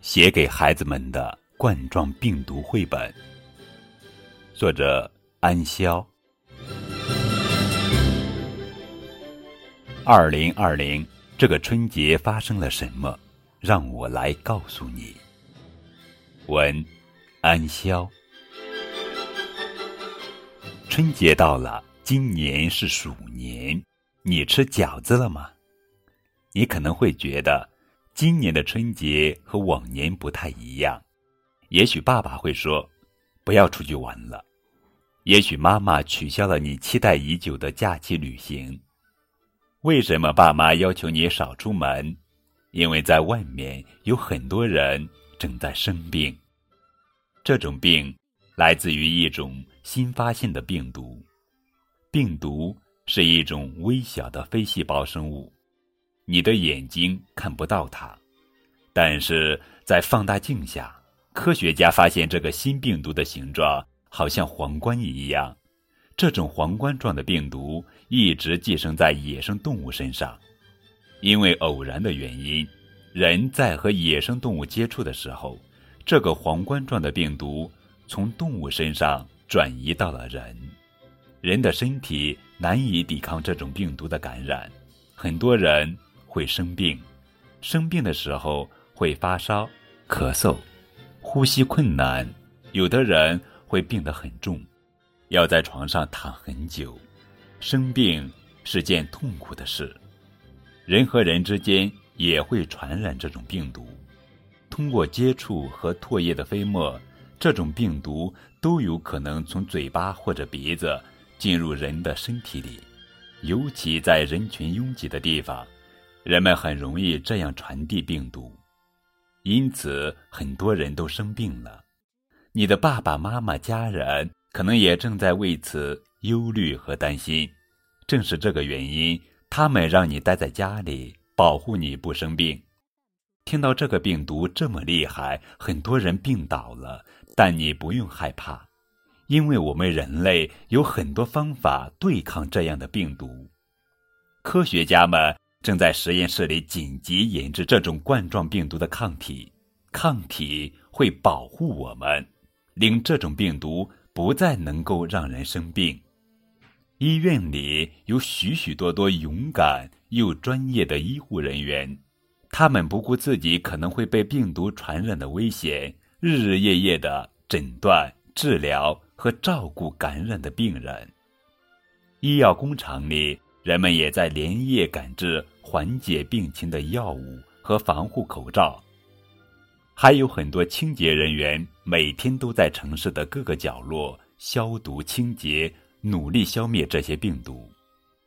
写给孩子们的冠状病毒绘本，作者安潇。二零二零，这个春节发生了什么？让我来告诉你。文，安潇。春节到了，今年是鼠年，你吃饺子了吗？你可能会觉得。今年的春节和往年不太一样，也许爸爸会说：“不要出去玩了。”也许妈妈取消了你期待已久的假期旅行。为什么爸妈要求你少出门？因为在外面有很多人正在生病。这种病来自于一种新发现的病毒。病毒是一种微小的非细胞生物。你的眼睛看不到它，但是在放大镜下，科学家发现这个新病毒的形状好像皇冠一样。这种皇冠状的病毒一直寄生在野生动物身上，因为偶然的原因，人在和野生动物接触的时候，这个皇冠状的病毒从动物身上转移到了人，人的身体难以抵抗这种病毒的感染，很多人。会生病，生病的时候会发烧、咳嗽、呼吸困难，有的人会病得很重，要在床上躺很久。生病是件痛苦的事，人和人之间也会传染这种病毒，通过接触和唾液的飞沫，这种病毒都有可能从嘴巴或者鼻子进入人的身体里，尤其在人群拥挤的地方。人们很容易这样传递病毒，因此很多人都生病了。你的爸爸妈妈、家人可能也正在为此忧虑和担心。正是这个原因，他们让你待在家里，保护你不生病。听到这个病毒这么厉害，很多人病倒了，但你不用害怕，因为我们人类有很多方法对抗这样的病毒。科学家们。正在实验室里紧急研制这种冠状病毒的抗体，抗体会保护我们，令这种病毒不再能够让人生病。医院里有许许多多勇敢又专业的医护人员，他们不顾自己可能会被病毒传染的危险，日日夜夜的诊断、治疗和照顾感染的病人。医药工厂里，人们也在连夜赶制。缓解病情的药物和防护口罩，还有很多清洁人员每天都在城市的各个角落消毒清洁，努力消灭这些病毒。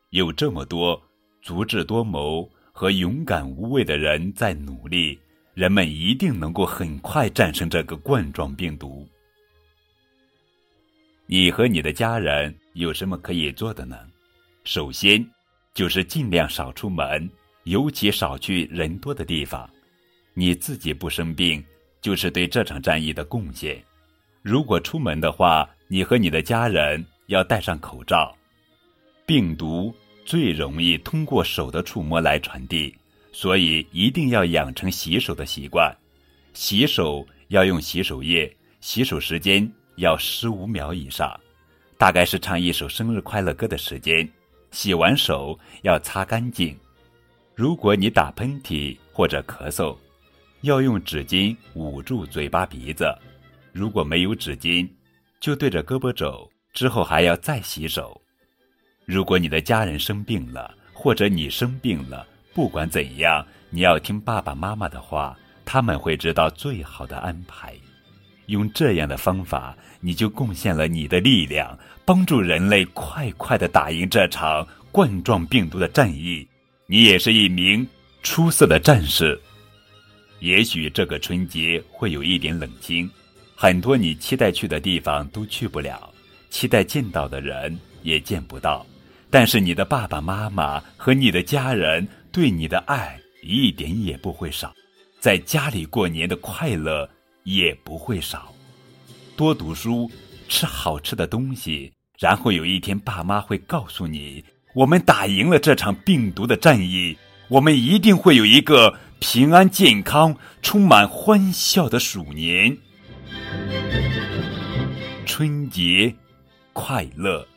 有这么多足智多谋和勇敢无畏的人在努力，人们一定能够很快战胜这个冠状病毒。你和你的家人有什么可以做的呢？首先。就是尽量少出门，尤其少去人多的地方。你自己不生病，就是对这场战役的贡献。如果出门的话，你和你的家人要戴上口罩。病毒最容易通过手的触摸来传递，所以一定要养成洗手的习惯。洗手要用洗手液，洗手时间要十五秒以上，大概是唱一首生日快乐歌的时间。洗完手要擦干净，如果你打喷嚏或者咳嗽，要用纸巾捂住嘴巴鼻子；如果没有纸巾，就对着胳膊肘，之后还要再洗手。如果你的家人生病了，或者你生病了，不管怎样，你要听爸爸妈妈的话，他们会知道最好的安排。用这样的方法，你就贡献了你的力量，帮助人类快快的打赢这场冠状病毒的战役。你也是一名出色的战士。也许这个春节会有一点冷清，很多你期待去的地方都去不了，期待见到的人也见不到。但是你的爸爸妈妈和你的家人对你的爱一点也不会少，在家里过年的快乐。也不会少，多读书，吃好吃的东西，然后有一天爸妈会告诉你：“我们打赢了这场病毒的战役，我们一定会有一个平安、健康、充满欢笑的鼠年。春节快乐！